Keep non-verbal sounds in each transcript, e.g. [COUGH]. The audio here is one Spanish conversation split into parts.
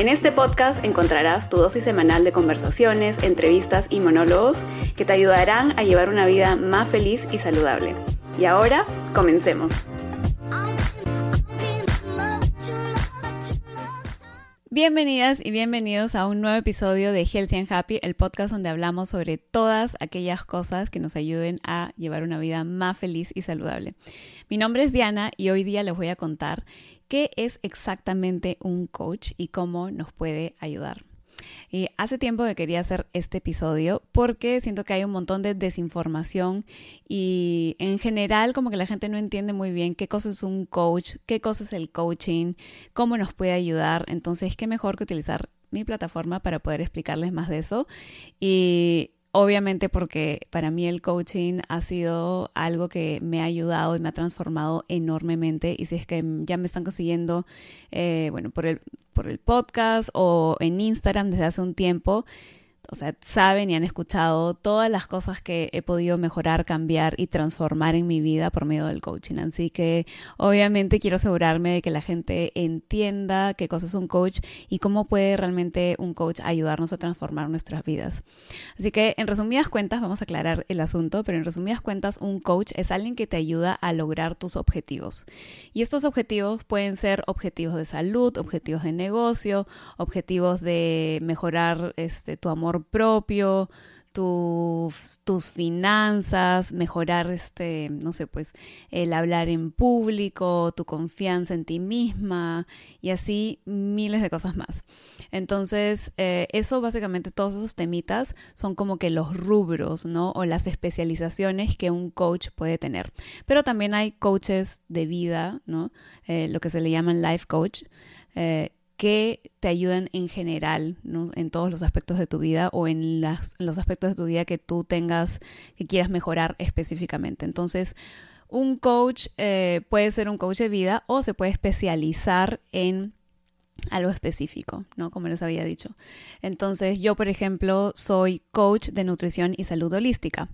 En este podcast encontrarás tu dosis semanal de conversaciones, entrevistas y monólogos que te ayudarán a llevar una vida más feliz y saludable. Y ahora, comencemos. Bienvenidas y bienvenidos a un nuevo episodio de Healthy and Happy, el podcast donde hablamos sobre todas aquellas cosas que nos ayuden a llevar una vida más feliz y saludable. Mi nombre es Diana y hoy día les voy a contar qué es exactamente un coach y cómo nos puede ayudar. Y hace tiempo que quería hacer este episodio porque siento que hay un montón de desinformación y en general como que la gente no entiende muy bien qué cosa es un coach, qué cosa es el coaching, cómo nos puede ayudar. Entonces, qué mejor que utilizar mi plataforma para poder explicarles más de eso. Y Obviamente porque para mí el coaching ha sido algo que me ha ayudado y me ha transformado enormemente. Y si es que ya me están consiguiendo, eh, bueno, por el, por el podcast o en Instagram desde hace un tiempo, o sea, saben y han escuchado todas las cosas que he podido mejorar, cambiar y transformar en mi vida por medio del coaching. Así que obviamente quiero asegurarme de que la gente entienda qué cosa es un coach y cómo puede realmente un coach ayudarnos a transformar nuestras vidas. Así que en resumidas cuentas, vamos a aclarar el asunto, pero en resumidas cuentas, un coach es alguien que te ayuda a lograr tus objetivos. Y estos objetivos pueden ser objetivos de salud, objetivos de negocio, objetivos de mejorar este, tu amor propio, tus, tus finanzas, mejorar este, no sé, pues el hablar en público, tu confianza en ti misma y así miles de cosas más. Entonces, eh, eso básicamente, todos esos temitas son como que los rubros, ¿no? O las especializaciones que un coach puede tener. Pero también hay coaches de vida, ¿no? Eh, lo que se le llaman life coach. Eh, que te ayuden en general, en todos los aspectos de tu vida o en, los aspectos de tu vida que tú tengas, que quieras mejorar específicamente. Entonces, un coach eh, puede ser un coach de vida o se puede especializar en algo específico, ¿no? Como les había dicho. Entonces, yo, por ejemplo, soy coach de nutrición y salud holística,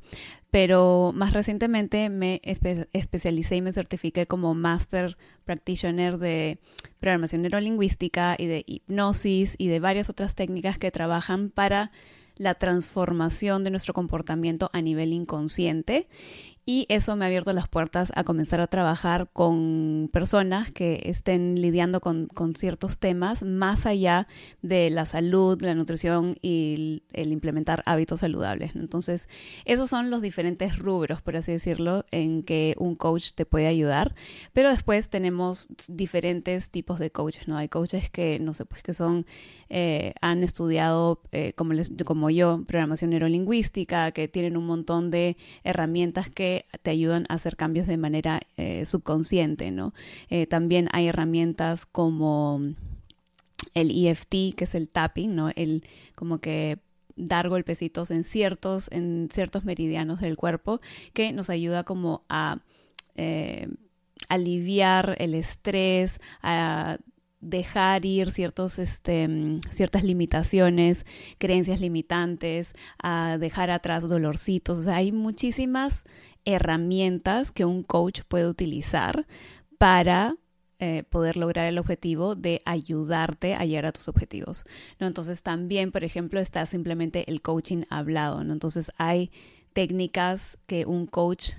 pero más recientemente me especialicé y me certifiqué como Master Practitioner de programación neurolingüística y de hipnosis y de varias otras técnicas que trabajan para la transformación de nuestro comportamiento a nivel inconsciente y eso me ha abierto las puertas a comenzar a trabajar con personas que estén lidiando con, ciertos temas más allá de la salud, la nutrición y el, implementar hábitos saludables. Entonces, esos son los diferentes rubros, por así decirlo, en que un coach te puede ayudar. Pero después tenemos diferentes tipos de coaches, ¿no? Hay coaches que, no sé, pues que son, eh, han estudiado, eh, como, les, como yo, programación neurolingüística, que tienen un montón de herramientas que te ayudan a hacer cambios de manera eh, subconsciente, ¿no? También hay herramientas como el EFT, que es el tapping, ¿no? El como que dar golpecitos en ciertos, en ciertos meridianos del cuerpo que nos ayuda como a aliviar el estrés, a dejar ir ciertos, este, ciertas limitaciones, creencias limitantes, a dejar atrás dolorcitos. O sea, hay muchísimas herramientas que un coach puede utilizar para eh, poder lograr el objetivo de ayudarte a llegar a tus objetivos. ¿no? Entonces también, por ejemplo, está simplemente el coaching hablado. ¿no? Entonces hay técnicas que un coach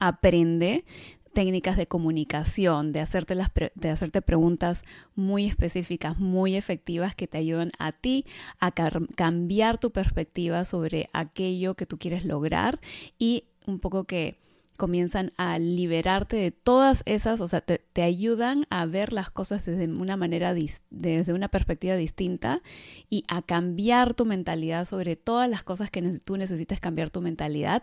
aprende técnicas de comunicación, de hacerte, las de hacerte preguntas muy específicas, muy efectivas que te ayudan a ti a cambiar tu perspectiva sobre aquello que tú quieres lograr y un poco que comienzan a liberarte de todas esas, o sea, te, ayudan a ver las cosas desde una manera, desde una perspectiva distinta y a cambiar tu mentalidad sobre todas las cosas que tú necesitas cambiar tu mentalidad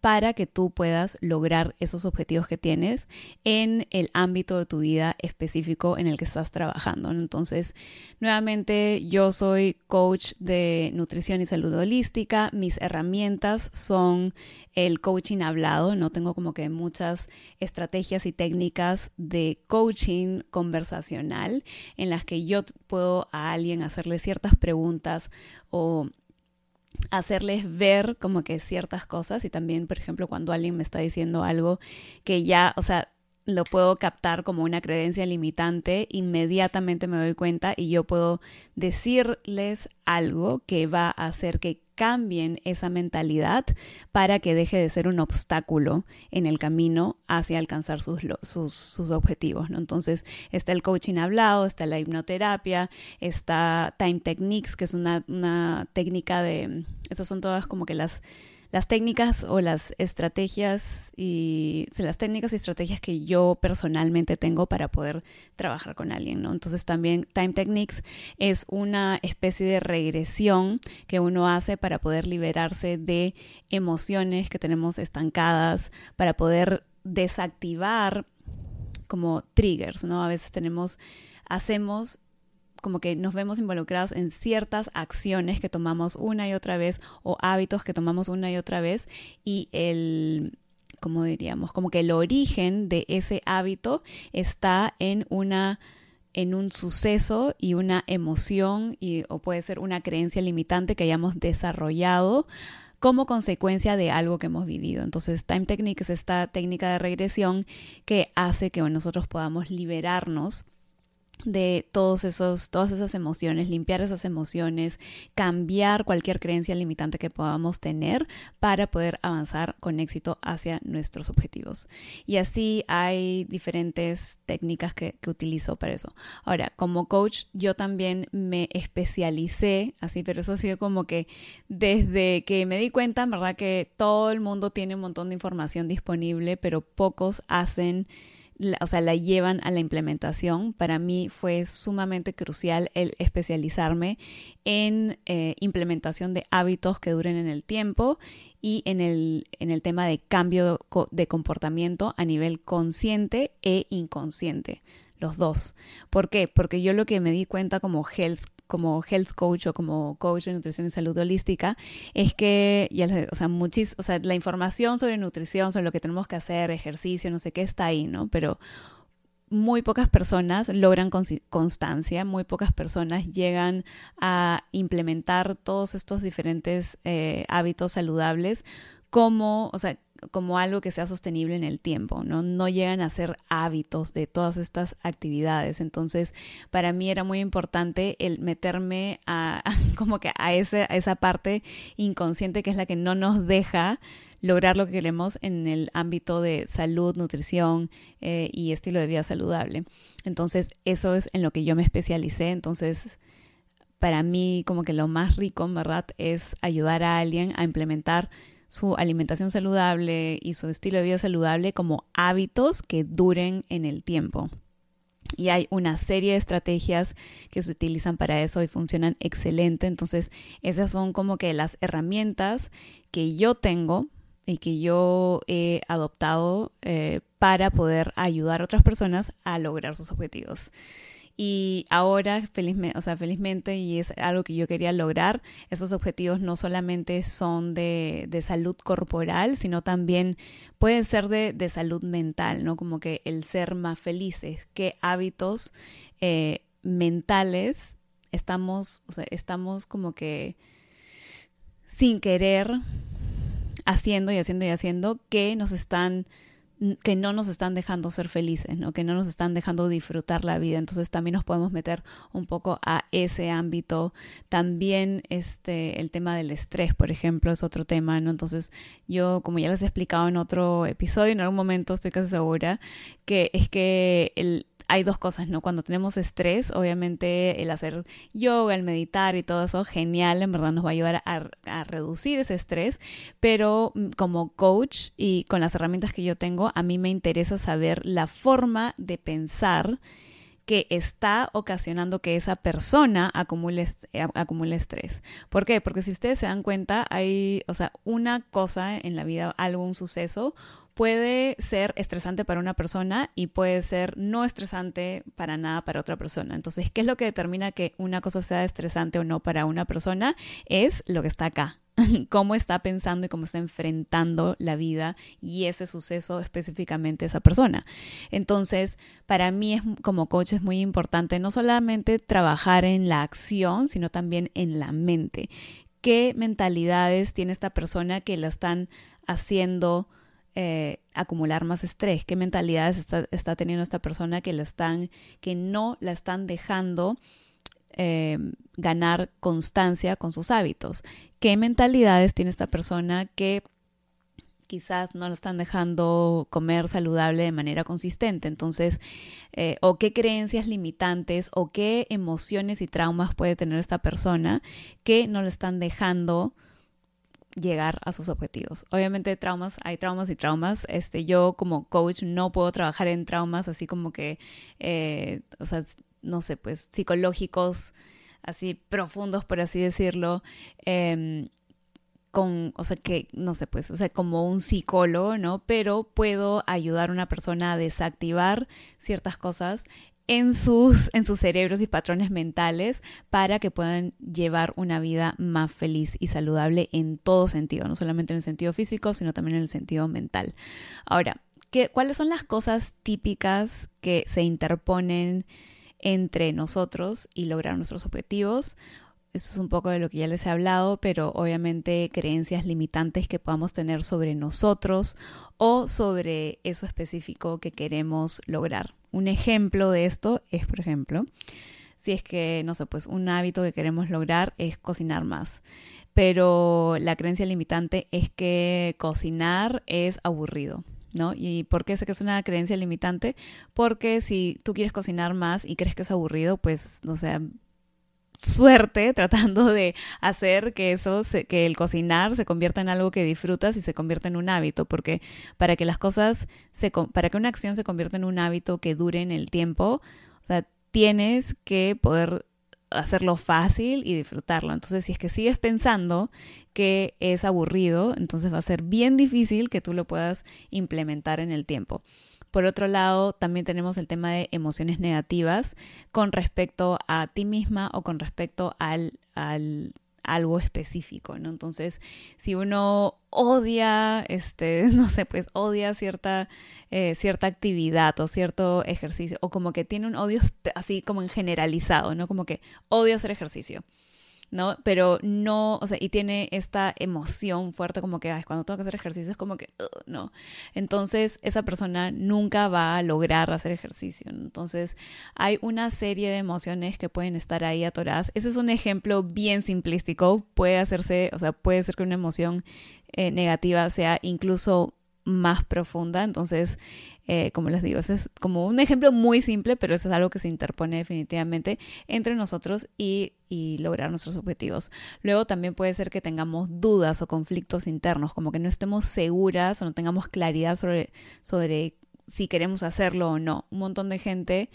para que tú puedas lograr esos objetivos que tienes en el ámbito de tu vida específico en el que estás trabajando. Entonces, nuevamente, yo soy coach de nutrición y salud holística. Mis herramientas son el coaching hablado, no tengo como que muchas estrategias y técnicas de coaching conversacional en las que yo puedo a alguien hacerle ciertas preguntas o hacerles ver como que ciertas cosas. Y también, por ejemplo, cuando alguien me está diciendo algo que ya, o sea, lo puedo captar como una creencia limitante, inmediatamente me doy cuenta y yo puedo decirles algo que va a hacer que cambien esa mentalidad para que deje de ser un obstáculo en el camino hacia alcanzar sus, sus, objetivos. ¿no? Entonces está el coaching hablado, está la hipnoterapia, está Time Techniques, que es una, una técnica de, esas son todas como que las las técnicas o las estrategias y las técnicas y estrategias que yo personalmente tengo para poder trabajar con alguien, ¿no? Entonces también Time Techniques es una especie de regresión que uno hace para poder liberarse de emociones que tenemos estancadas, para poder desactivar como triggers, ¿no? A veces tenemos hacemos como que nos vemos involucrados en ciertas acciones que tomamos una y otra vez o hábitos que tomamos una y otra vez y el como diríamos, como que el origen de ese hábito está en una en un suceso y una emoción y, o puede ser una creencia limitante que hayamos desarrollado como consecuencia de algo que hemos vivido. Entonces, Time Technique es esta técnica de regresión que hace que nosotros podamos liberarnos de todos esos, todas esas emociones, limpiar esas emociones, cambiar cualquier creencia limitante que podamos tener para poder avanzar con éxito hacia nuestros objetivos. Y así hay diferentes técnicas que, que utilizo para eso. Ahora, como coach, yo también me especialicé, así, pero eso ha sido como que desde que me di cuenta, ¿verdad? Que todo el mundo tiene un montón de información disponible, pero pocos hacen o sea, la llevan a la implementación. Para mí fue sumamente crucial el especializarme en eh, implementación de hábitos que duren en el tiempo y en el, en el tema de cambio de comportamiento a nivel consciente e inconsciente los dos. ¿Por qué? Porque yo lo que me di cuenta como health como health coach o como coach de nutrición y salud holística es que, o sea, muchis, o sea, la información sobre nutrición, sobre lo que tenemos que hacer, ejercicio, no sé qué, está ahí, ¿no? Pero muy pocas personas logran constancia, muy pocas personas llegan a implementar todos estos diferentes eh, hábitos saludables como, o sea, como algo que sea sostenible en el tiempo, ¿no? No llegan a ser hábitos de todas estas actividades. Entonces, para mí era muy importante el meterme a, [LAUGHS] como que a, ese, a esa parte inconsciente que es la que no nos deja lograr lo que queremos en el ámbito de salud, nutrición eh, y estilo de vida saludable. Entonces, eso es en lo que yo me especialicé. Entonces, para mí, como que lo más rico, en verdad, es ayudar a alguien a implementar su alimentación saludable y su estilo de vida saludable como hábitos que duren en el tiempo. Y hay una serie de estrategias que se utilizan para eso y funcionan excelente. Entonces, esas son como que las herramientas que yo tengo y que yo he adoptado eh, para poder ayudar a otras personas a lograr sus objetivos. Y ahora, felizmente, o sea, felizmente, y es algo que yo quería lograr, esos objetivos no solamente son de, de salud corporal, sino también pueden ser de, de, salud mental, ¿no? Como que el ser más felices, qué hábitos eh, mentales estamos, o sea, estamos como que sin querer haciendo y haciendo y haciendo que nos están que no nos están dejando ser felices, ¿no? que no nos están dejando disfrutar la vida. Entonces también nos podemos meter un poco a ese ámbito. También este, el tema del estrés, por ejemplo, es otro tema. ¿no? Entonces yo, como ya les he explicado en otro episodio, en algún momento estoy casi segura, que es que el, hay dos cosas, ¿no? Cuando tenemos estrés, obviamente el hacer yoga, el meditar y todo eso, genial, en verdad nos va a ayudar a, reducir ese estrés, pero mm, como coach y con las herramientas que yo tengo, a mí me interesa saber la forma de pensar que está ocasionando que esa persona acumule, eh, acumule estrés. ¿Por qué? Porque si ustedes se dan cuenta, hay, o sea, una cosa en la vida, algo, un suceso, puede ser estresante para una persona y puede ser no estresante para nada para otra persona. Entonces, ¿qué es lo que determina que una cosa sea estresante o no para una persona? Es lo que está acá, [LAUGHS] cómo está pensando y cómo está enfrentando la vida y ese suceso específicamente esa persona. Entonces, para mí es, como coach es muy importante no solamente trabajar en la acción, sino también en la mente. ¿Qué mentalidades tiene esta persona que la están haciendo eh, acumular más estrés? ¿Qué mentalidades está, está, teniendo esta persona que la están, que no la están dejando eh, ganar constancia con sus hábitos. ¿Qué mentalidades tiene esta persona que quizás no la están dejando comer saludable de manera consistente. Entonces, eh, o qué creencias limitantes o qué emociones y traumas puede tener esta persona que no le están dejando llegar a sus objetivos. Obviamente traumas, hay traumas y traumas. Este, yo como coach no puedo trabajar en traumas así como que, eh, o sea, no sé, pues psicológicos así profundos, por así decirlo, em, con, o sea, que, no sé, pues, o sea, como un psicólogo, ¿no? Pero puedo ayudar a una persona a desactivar ciertas cosas en sus, en sus cerebros y patrones mentales para que puedan llevar una vida más feliz y saludable en todo sentido, no solamente en el sentido físico, sino también en el sentido mental. Ahora, ¿qué, ¿cuáles son las cosas típicas que se interponen entre nosotros y lograr nuestros objetivos. Eso es un poco de lo que ya les he hablado, pero obviamente creencias limitantes que podamos tener sobre nosotros o sobre eso específico que queremos lograr. Un ejemplo de esto es, por ejemplo, si es que, no sé, pues un hábito que queremos lograr es cocinar más. Pero la creencia limitante es que cocinar es aburrido. ¿No? ¿Y por qué sé que es una creencia limitante? Porque si tú quieres cocinar más y crees que es aburrido, pues, o sea, suerte [LAUGHS] tratando de hacer que eso, que el cocinar se convierta en algo que disfrutas y se convierta en un hábito, porque para que las cosas, se, para que una acción se convierta en un hábito que dure en el tiempo, o sea, tienes que poder hacerlo fácil y disfrutarlo. Entonces, si es que sigues pensando que es aburrido, entonces va a ser bien difícil que tú lo puedas implementar en el tiempo. Por otro lado, también tenemos el tema de emociones negativas con respecto a ti misma o con respecto al, al algo específico, ¿no? Entonces, si uno odia, este, [LAUGHS] no sé, pues odia cierta, eh, cierta actividad o cierto ejercicio, o como que tiene un odio así como en generalizado, ¿no? Como que odio hacer ejercicio. ¿No? Pero no, o sea, y tiene esta emoción fuerte como que, ay, cuando tengo que hacer ejercicio es como que, no. Entonces, esa persona nunca va a lograr hacer ejercicio. Entonces, hay una serie de emociones que pueden estar ahí atoradas. Ese es un ejemplo bien simplístico. Puede hacerse, o sea, puede ser que una emoción eh, negativa sea incluso más profunda. Entonces, eh, como les digo, ese es como un ejemplo muy simple, pero eso es algo que se interpone definitivamente entre nosotros y, y lograr nuestros objetivos. Luego también puede ser que tengamos dudas o conflictos internos, como que no estemos seguras o no tengamos claridad sobre, sobre si queremos hacerlo o no. Un montón de gente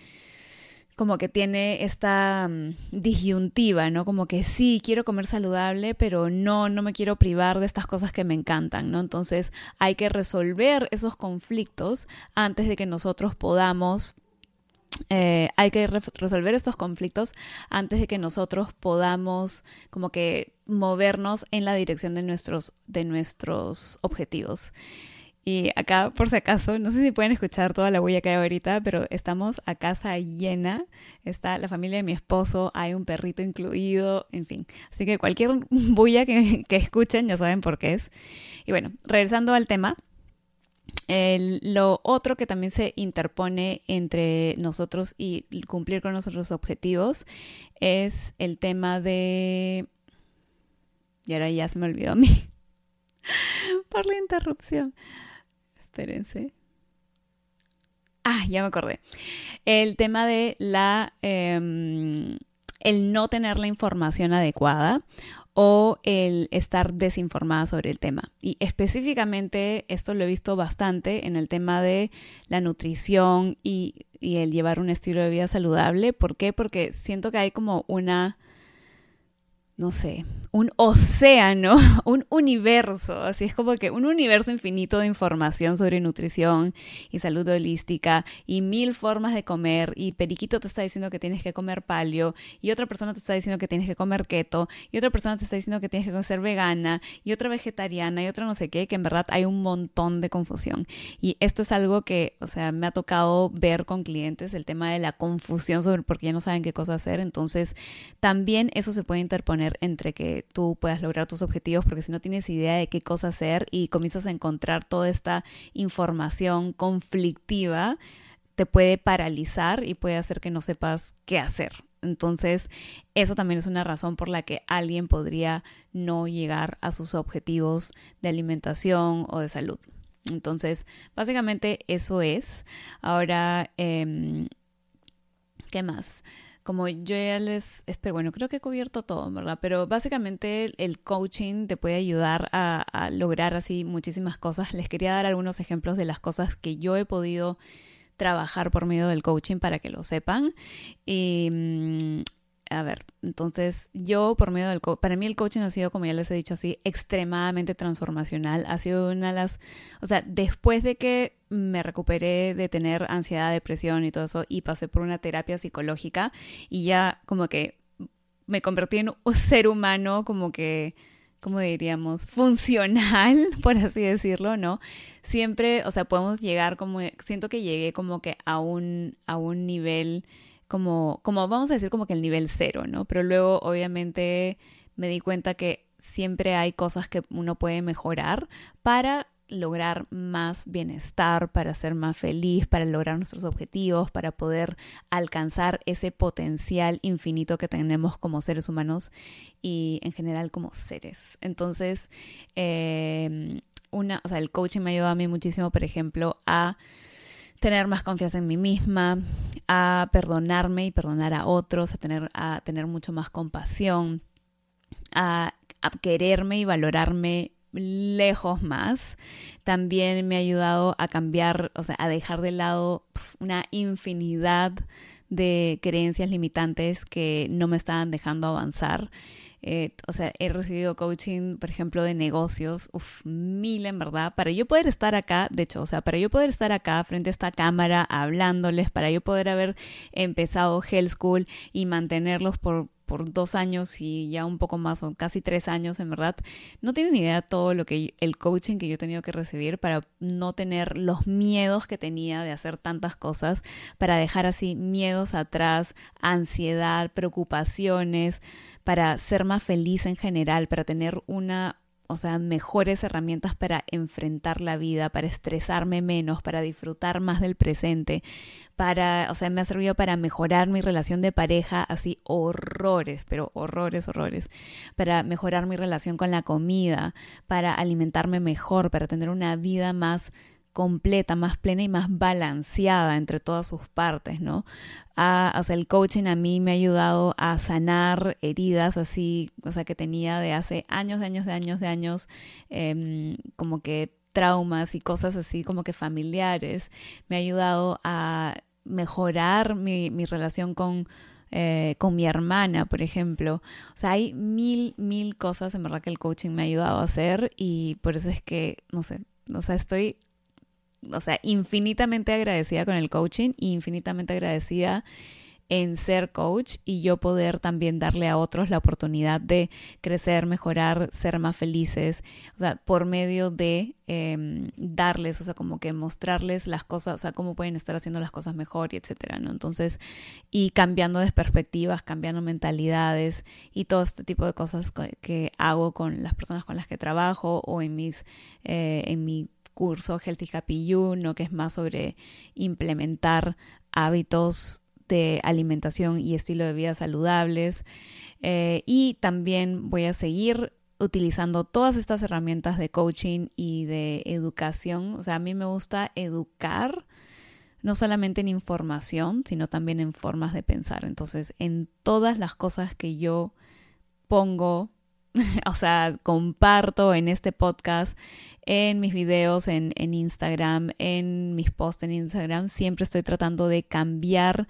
como que tiene esta mm, disyuntiva, ¿no? Como que sí, quiero comer saludable, pero no, no me quiero privar de estas cosas que me encantan, ¿no? Entonces hay que resolver esos conflictos antes de que nosotros podamos eh, hay que resolver estos conflictos antes de que nosotros podamos como que movernos en la dirección de nuestros, de nuestros objetivos. Y acá, por si acaso, no sé si pueden escuchar toda la bulla que hay ahorita, pero estamos a casa llena. Está la familia de mi esposo, hay un perrito incluido, en fin. Así que cualquier [LAUGHS] bulla que, escuchen ya saben por qué es. Y bueno, regresando al tema. lo otro que también se interpone entre nosotros y cumplir con nuestros objetivos es el tema de... Y ahora ya se me olvidó a mí [LAUGHS] por la interrupción. Espérense. Ah, ya me acordé. El tema de la... Em, el no tener la información adecuada o el estar desinformada sobre el tema. Y específicamente esto lo he visto bastante en el tema de la nutrición y, y, el llevar un estilo de vida saludable. ¿Por qué? Porque siento que hay como una no sé, un océano, [LAUGHS] un universo, así es como que un universo infinito de información sobre nutrición y salud holística y mil formas de comer y Periquito te está diciendo que tienes que comer palio y otra persona te está diciendo que tienes que comer keto y otra persona te está diciendo que tienes que ser vegana y otra vegetariana y otra no sé qué, que en verdad hay un montón de confusión. Y esto es algo que, o sea, me ha tocado ver con clientes, el tema de la confusión sobre por qué ya no saben qué cosa hacer, entonces también eso se puede interponer entre que tú puedas lograr tus objetivos, porque si no tienes idea de qué cosa hacer y comienzas a encontrar toda esta información conflictiva, te puede paralizar y puede hacer que no sepas qué hacer. Entonces, eso también es una razón por la que alguien podría no llegar a sus objetivos de alimentación o de salud. Entonces, básicamente eso es. Ahora, eh, ¿qué más? Como yo ya les espero, bueno, creo que he cubierto todo, ¿verdad? Pero básicamente el coaching te puede ayudar a, lograr así muchísimas cosas. Les quería dar algunos ejemplos de las cosas que yo he podido trabajar por medio del coaching para que lo sepan. Mm, a ver, entonces yo por medio del para mí el coaching ha sido, como ya les he dicho así, extremadamente transformacional. Ha sido una de las, o sea, después de que me recuperé de tener ansiedad, depresión y todo eso y pasé por una terapia psicológica y ya como que me convertí en un ser humano como que, como diríamos, funcional, [LAUGHS] por así decirlo, ¿no? Siempre, o sea, podemos llegar como, siento que llegué como que a un, a un nivel como, como vamos a decir como que el nivel cero, ¿no? Pero luego obviamente me di cuenta que siempre hay cosas que uno puede mejorar para lograr más bienestar, para ser más feliz, para lograr nuestros objetivos, para poder alcanzar ese potencial infinito que tenemos como seres humanos y en general como seres. Entonces, eh, una, o sea, el coaching me ayudó a mí muchísimo, por ejemplo, a tener más confianza en mí misma, a perdonarme y perdonar a otros, a tener, a tener mucho más compasión, a, quererme y valorarme lejos más. También me ha ayudado a cambiar, o sea, a dejar de lado una infinidad de creencias limitantes que no me estaban dejando avanzar. Eh, o sea, he recibido coaching, por ejemplo, de negocios, uff, mil en verdad, para yo poder estar acá, de hecho, o sea, para yo poder estar acá frente a esta cámara hablándoles, para yo poder haber empezado Hell School y mantenerlos por, por dos años y ya un poco más, o casi tres años, en verdad, no tienen idea todo lo que el coaching que yo he tenido que recibir para no tener los miedos que tenía de hacer tantas cosas, para dejar así miedos atrás, ansiedad, preocupaciones, para ser más feliz en general, para tener una, o sea, mejores herramientas para enfrentar la vida, para estresarme menos, para disfrutar más del presente, para, o sea, me ha servido para mejorar mi relación de pareja, así horrores, pero horrores, horrores, para mejorar mi relación con la comida, para alimentarme mejor, para tener una vida más completa, más plena y más balanceada entre todas sus partes, ¿no? o sea, el coaching a mí me ha ayudado a sanar heridas así, o sea, que tenía de hace años, de años, de años, de años, em, como que traumas y cosas así como que familiares. Me ha ayudado a mejorar mi, mi relación con, eh, con mi hermana, por ejemplo. O sea, hay mil, mil cosas en verdad que el coaching me ha ayudado a hacer y por eso es que, no sé, o sea, estoy o sea, infinitamente agradecida con el coaching y infinitamente agradecida en ser coach y yo poder también darle a otros la oportunidad de crecer, mejorar, ser más felices, o sea, por medio de em, darles, o sea, como que mostrarles las cosas, o sea, cómo pueden estar haciendo las cosas mejor y etcétera, ¿no? Entonces, y cambiando de perspectivas, cambiando mentalidades y todo este tipo de cosas que hago con las personas con las que trabajo o en mis, eh, en mi curso Healthy Happy You, ¿no? que es más sobre implementar hábitos de alimentación y estilo de vida saludables. Eh, y también voy a seguir utilizando todas estas herramientas de coaching y de educación. O sea, a mí me gusta educar no solamente en información, sino también en formas de pensar. Entonces, en todas las cosas que yo pongo, [LAUGHS] o sea, comparto en este podcast, en mis videos en, en Instagram, en mis posts en Instagram, siempre estoy tratando de cambiar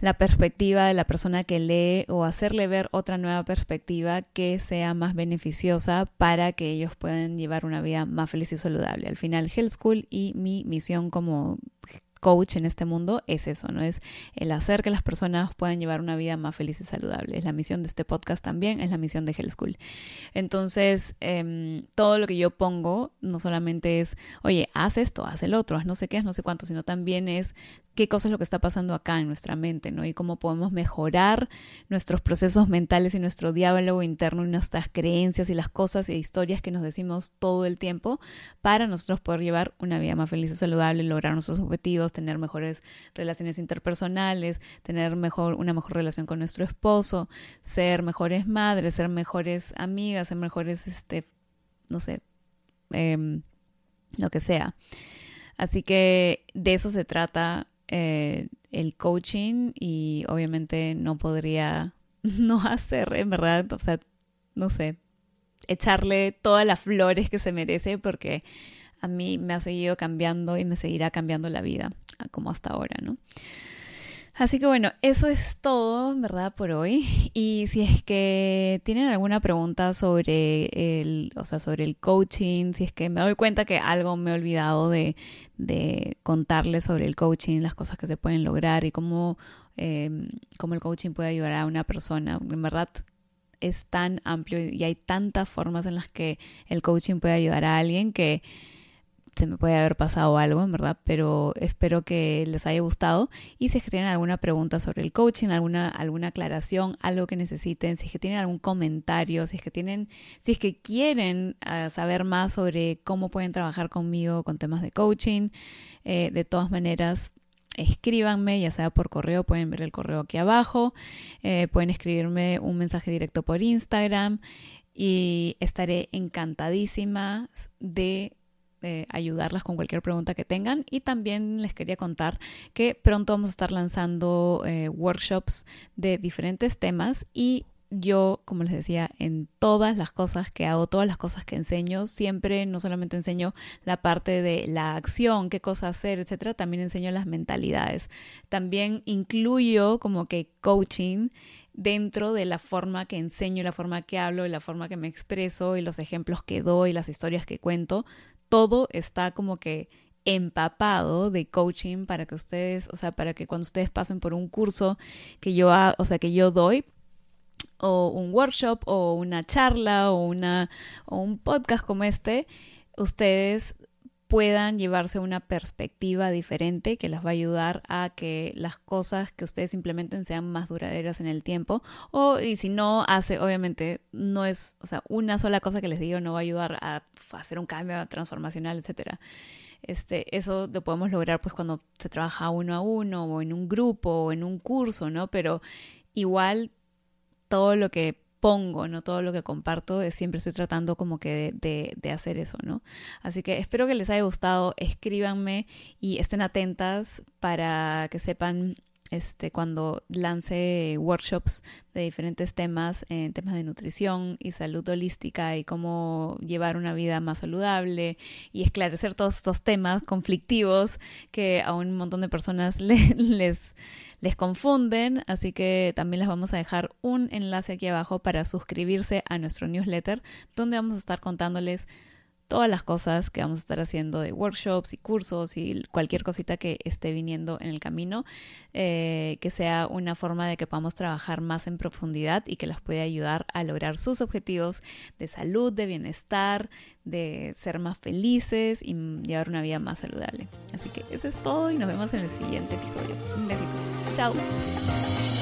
la perspectiva de la persona que lee o hacerle ver otra nueva perspectiva que sea más beneficiosa para que ellos puedan llevar una vida más feliz y saludable. Al final, Health School y mi misión como coach en este mundo es eso, ¿no? Es el hacer que las personas puedan llevar una vida más feliz y saludable. Es la misión de este podcast también, es la misión de Health School. Entonces, em, todo lo que yo pongo no solamente es, oye, haz esto, haz el otro, haz no sé qué, haz no sé cuánto, sino también es qué cosa es lo que está pasando acá en nuestra mente, ¿no? Y cómo podemos mejorar nuestros procesos mentales y nuestro diálogo interno y nuestras creencias y las cosas e historias que nos decimos todo el tiempo para nosotros poder llevar una vida más feliz y saludable, lograr nuestros objetivos, tener mejores relaciones interpersonales, tener mejor, una mejor relación con nuestro esposo, ser mejores madres, ser mejores amigas, ser mejores, este, no sé, em, lo que sea. Así que de eso se trata eh, el coaching y obviamente no podría [LAUGHS] no hacer, en verdad, o sea, no sé, echarle todas las flores que se merece porque a mí me ha seguido cambiando y me seguirá cambiando la vida, como hasta ahora, ¿no? Así que bueno, eso es todo, ¿verdad? Por hoy. Y si es que tienen alguna pregunta sobre el, o sea, sobre el coaching, si es que me doy cuenta que algo me he olvidado de, de contarles sobre el coaching, las cosas que se pueden lograr y cómo, em, cómo el coaching puede ayudar a una persona. En verdad, es tan amplio y hay tantas formas en las que el coaching puede ayudar a alguien que se me puede haber pasado algo, en verdad, pero espero que les haya gustado. Y si es que tienen alguna pregunta sobre el coaching, alguna, alguna aclaración, algo que necesiten, si es que tienen algún comentario, si es que tienen, si es que quieren ah, saber más sobre cómo pueden trabajar conmigo con temas de coaching, eh, de todas maneras, escríbanme, ya sea por correo, pueden ver el correo aquí abajo, eh, pueden escribirme un mensaje directo por Instagram y estaré encantadísima de ayudarlas con cualquier pregunta que tengan. Y también les quería contar que pronto vamos a estar lanzando eh, workshops de diferentes temas y yo, como les decía, en todas las cosas que hago, todas las cosas que enseño, siempre no solamente enseño la parte de la acción, qué cosa hacer, etcétera, también enseño las mentalidades. También incluyo como que coaching dentro de la forma que enseño, la forma que hablo, la forma que me expreso y los ejemplos que doy, las historias que cuento todo está como que empapado de coaching para que ustedes, o sea, para que cuando ustedes pasen por un curso que yo, o sea, que yo doy, o un workshop, o una charla, o, una, o un podcast como este, ustedes puedan llevarse una perspectiva diferente que les va a ayudar a que las cosas que ustedes implementen sean más duraderas en el tiempo. O y si no hace, obviamente, no es, o sea, una sola cosa que les digo no va a ayudar a hacer un cambio transformacional, etcétera. Este, eso lo podemos lograr pues cuando se trabaja uno a uno o en un grupo o en un curso, ¿no? Pero igual todo lo que pongo, no todo lo que comparto, siempre estoy tratando como que de, de, hacer eso, ¿no? Así que espero que les haya gustado, escríbanme y estén atentas para que sepan este, cuando lance workshops de diferentes temas, en temas de nutrición y salud holística y cómo llevar una vida más saludable y esclarecer todos estos temas conflictivos que a un montón de personas [LAUGHS] les, les confunden, así que también les vamos a dejar un enlace aquí abajo para suscribirse a nuestro newsletter, donde vamos a estar contándoles todas las cosas que vamos a estar haciendo de workshops y cursos y cualquier cosita que esté viniendo en el camino, eh, que sea una forma de que podamos trabajar más en profundidad y que los pueda ayudar a lograr sus objetivos de salud, de bienestar, de ser más felices y llevar una vida más saludable. Así que eso es todo y nos vemos en el siguiente episodio. Un besito. Chao.